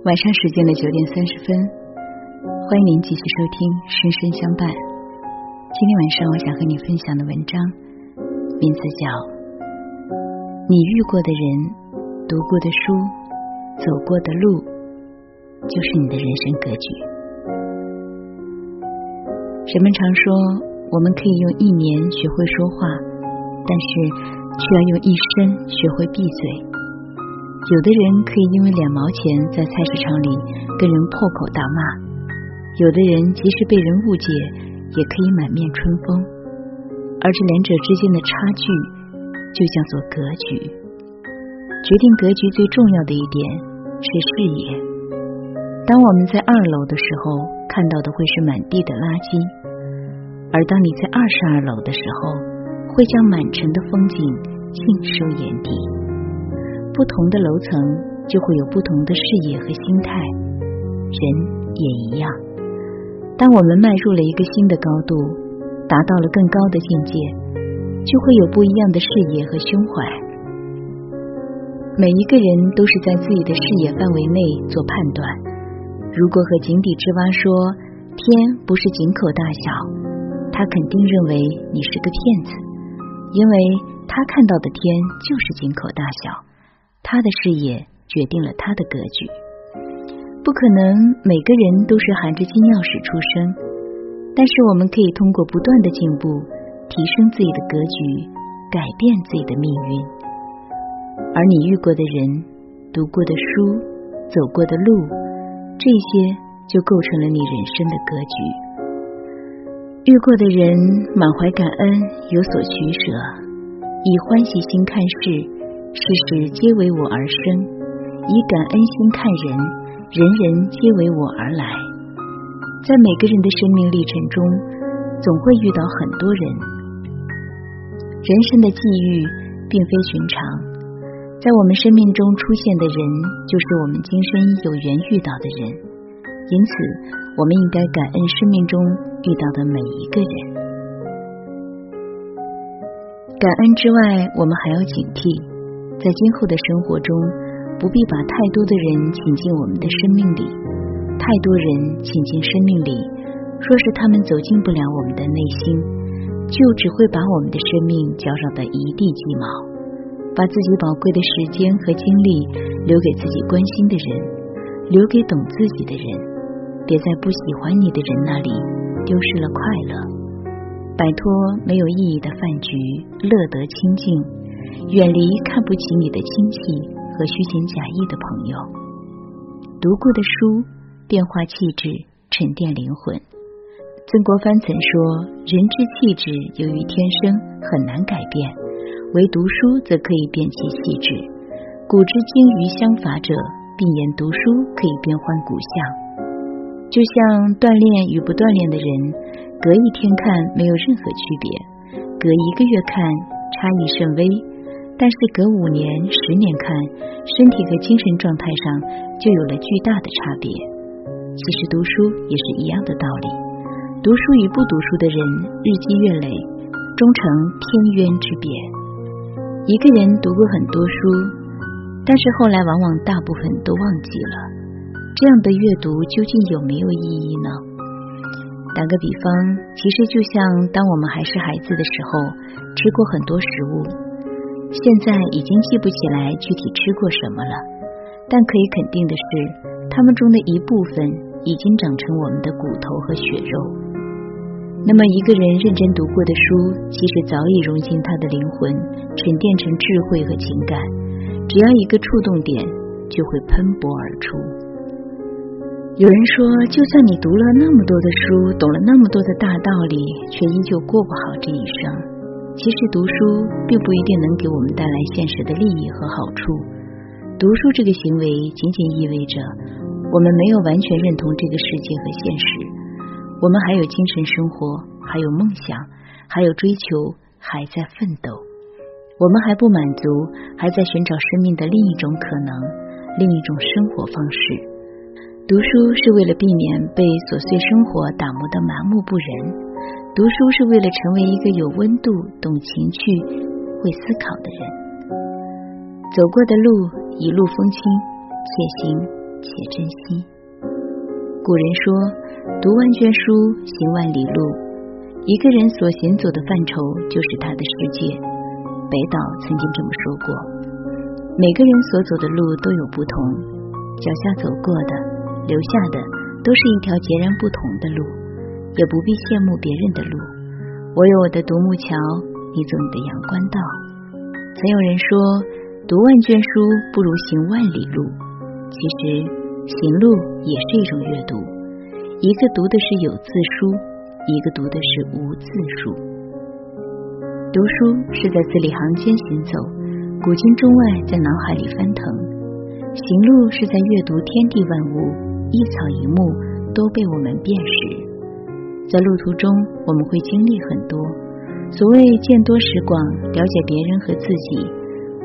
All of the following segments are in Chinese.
晚上时间的九点三十分，欢迎您继续收听《深深相伴》。今天晚上我想和你分享的文章，名字叫《你遇过的人、读过的书、走过的路，就是你的人生格局》。人们常说，我们可以用一年学会说话，但是却要用一生学会闭嘴。有的人可以因为两毛钱在菜市场里跟人破口大骂，有的人即使被人误解，也可以满面春风。而这两者之间的差距，就叫做格局。决定格局最重要的一点是视野。当我们在二楼的时候，看到的会是满地的垃圾；而当你在二十二楼的时候，会将满城的风景尽收眼底。不同的楼层就会有不同的视野和心态，人也一样。当我们迈入了一个新的高度，达到了更高的境界，就会有不一样的视野和胸怀。每一个人都是在自己的视野范围内做判断。如果和井底之蛙说天不是井口大小，他肯定认为你是个骗子，因为他看到的天就是井口大小。他的视野决定了他的格局。不可能每个人都是含着金钥匙出生，但是我们可以通过不断的进步，提升自己的格局，改变自己的命运。而你遇过的人、读过的书、走过的路，这些就构成了你人生的格局。遇过的人满怀感恩，有所取舍，以欢喜心看事。事事皆为我而生，以感恩心看人，人人皆为我而来。在每个人的生命历程中，总会遇到很多人。人生的际遇并非寻常，在我们生命中出现的人，就是我们今生有缘遇到的人。因此，我们应该感恩生命中遇到的每一个人。感恩之外，我们还要警惕。在今后的生活中，不必把太多的人请进我们的生命里。太多人请进生命里，若是他们走进不了我们的内心，就只会把我们的生命搅扰得一地鸡毛。把自己宝贵的时间和精力留给自己关心的人，留给懂自己的人。别在不喜欢你的人那里丢失了快乐，摆脱没有意义的饭局，乐得清净。远离看不起你的亲戚和虚情假意的朋友。读过的书变化气质，沉淀灵魂。曾国藩曾说：“人之气质由于天生，很难改变；唯读书则可以变其气质。古之精于相法者，并言读书可以变换骨相。就像锻炼与不锻炼的人，隔一天看没有任何区别，隔一个月看差异甚微。”但是隔五年、十年看，身体和精神状态上就有了巨大的差别。其实读书也是一样的道理，读书与不读书的人日积月累，终成天渊之别。一个人读过很多书，但是后来往往大部分都忘记了。这样的阅读究竟有没有意义呢？打个比方，其实就像当我们还是孩子的时候，吃过很多食物。现在已经记不起来具体吃过什么了，但可以肯定的是，他们中的一部分已经长成我们的骨头和血肉。那么，一个人认真读过的书，其实早已融进他的灵魂，沉淀成智慧和情感。只要一个触动点，就会喷薄而出。有人说，就算你读了那么多的书，懂了那么多的大道理，却依旧过不好这一生。其实读书并不一定能给我们带来现实的利益和好处。读书这个行为仅仅意味着我们没有完全认同这个世界和现实，我们还有精神生活，还有梦想，还有追求，还在奋斗。我们还不满足，还在寻找生命的另一种可能，另一种生活方式。读书是为了避免被琐碎生活打磨的麻木不仁。读书是为了成为一个有温度、懂情趣、会思考的人。走过的路一路风轻，且行且珍惜。古人说：“读万卷书，行万里路。”一个人所行走的范畴就是他的世界。北岛曾经这么说过：“每个人所走的路都有不同，脚下走过的、留下的，都是一条截然不同的路，也不必羡慕别人的路。我有我的独木桥，你走你的阳关道。”曾有人说：“读万卷书不如行万里路。”其实。行路也是一种阅读，一个读的是有字书，一个读的是无字书。读书是在字里行间行走，古今中外在脑海里翻腾；行路是在阅读天地万物，一草一木都被我们辨识。在路途中，我们会经历很多。所谓见多识广，了解别人和自己，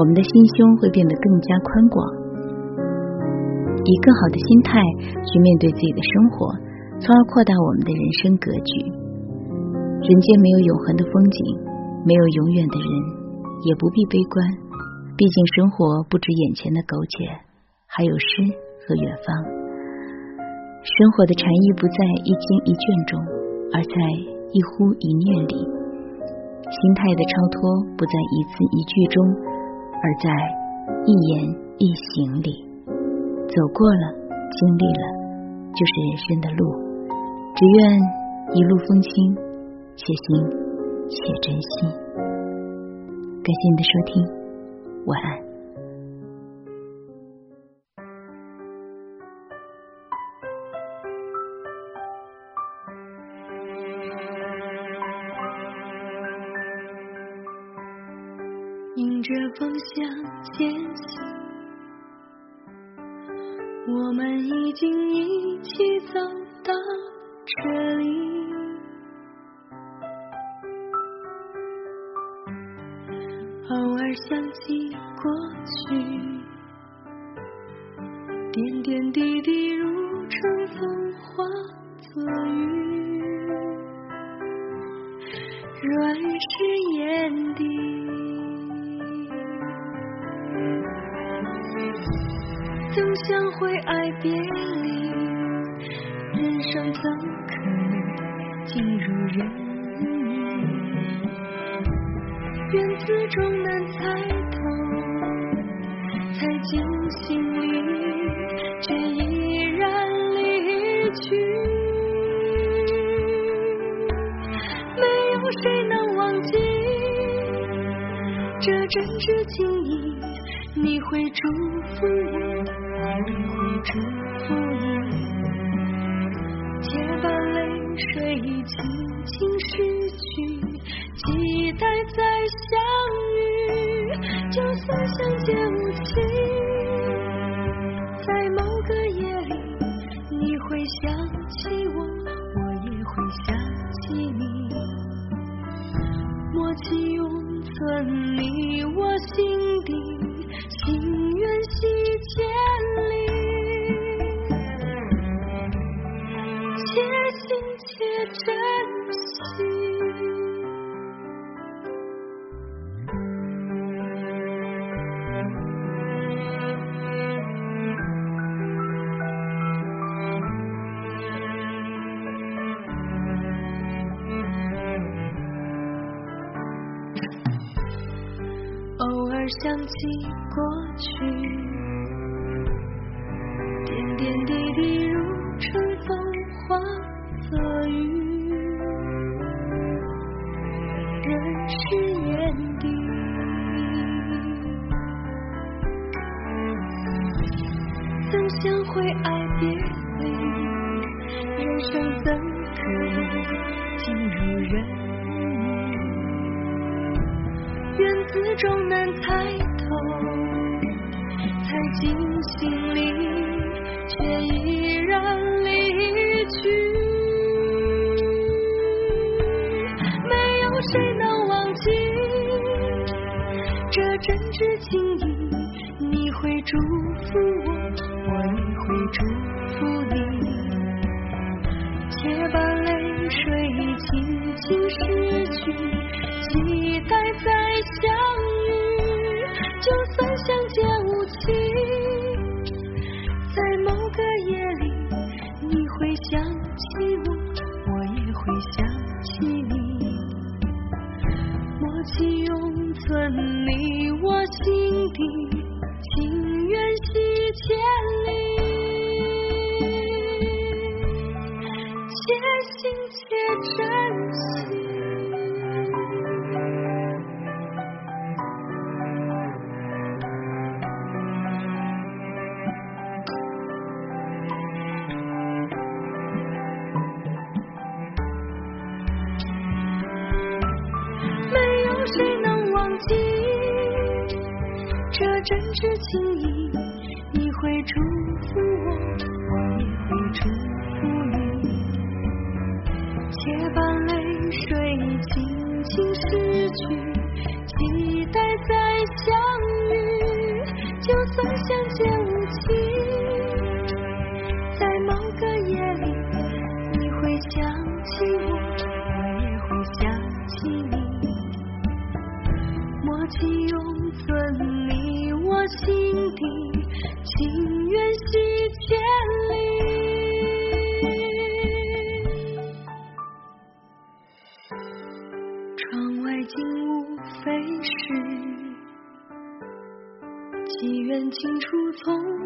我们的心胸会变得更加宽广。以更好的心态去面对自己的生活，从而扩大我们的人生格局。人间没有永恒的风景，没有永远的人，也不必悲观。毕竟生活不止眼前的苟且，还有诗和远方。生活的禅意不在一经一卷中，而在一呼一念里；心态的超脱不在一字一句中，而在一言一行里。走过了，经历了，就是人生的路。只愿一路风轻，且行且珍惜。感谢你的收听，晚安。我们已经一起走到这里，偶尔想起过去，点点滴滴如春风化作雨，润湿眼底。曾相会爱别离，人生怎可能尽如人意？缘字终难猜透，猜进心里，却依然离去。没有谁能忘记这真挚情，你会祝福我。我会祝福你，且把泪水轻轻拭去，期待再相遇。就算相见想起过去，点点滴滴如春风化作雨，人世眼底。曾相会爱真挚情谊你会祝福我我也会祝福你。且把泪水轻轻拭去期待再相遇就算相见无期。在某个夜里你会想祝福我，我也会祝福你。且把泪水轻轻拭去，期待再相遇。就算相见无期，在某个夜里，你会想起我，我也会想起你。默契永存你。我心底情缘系千里，窗外景物飞逝，机缘尽处从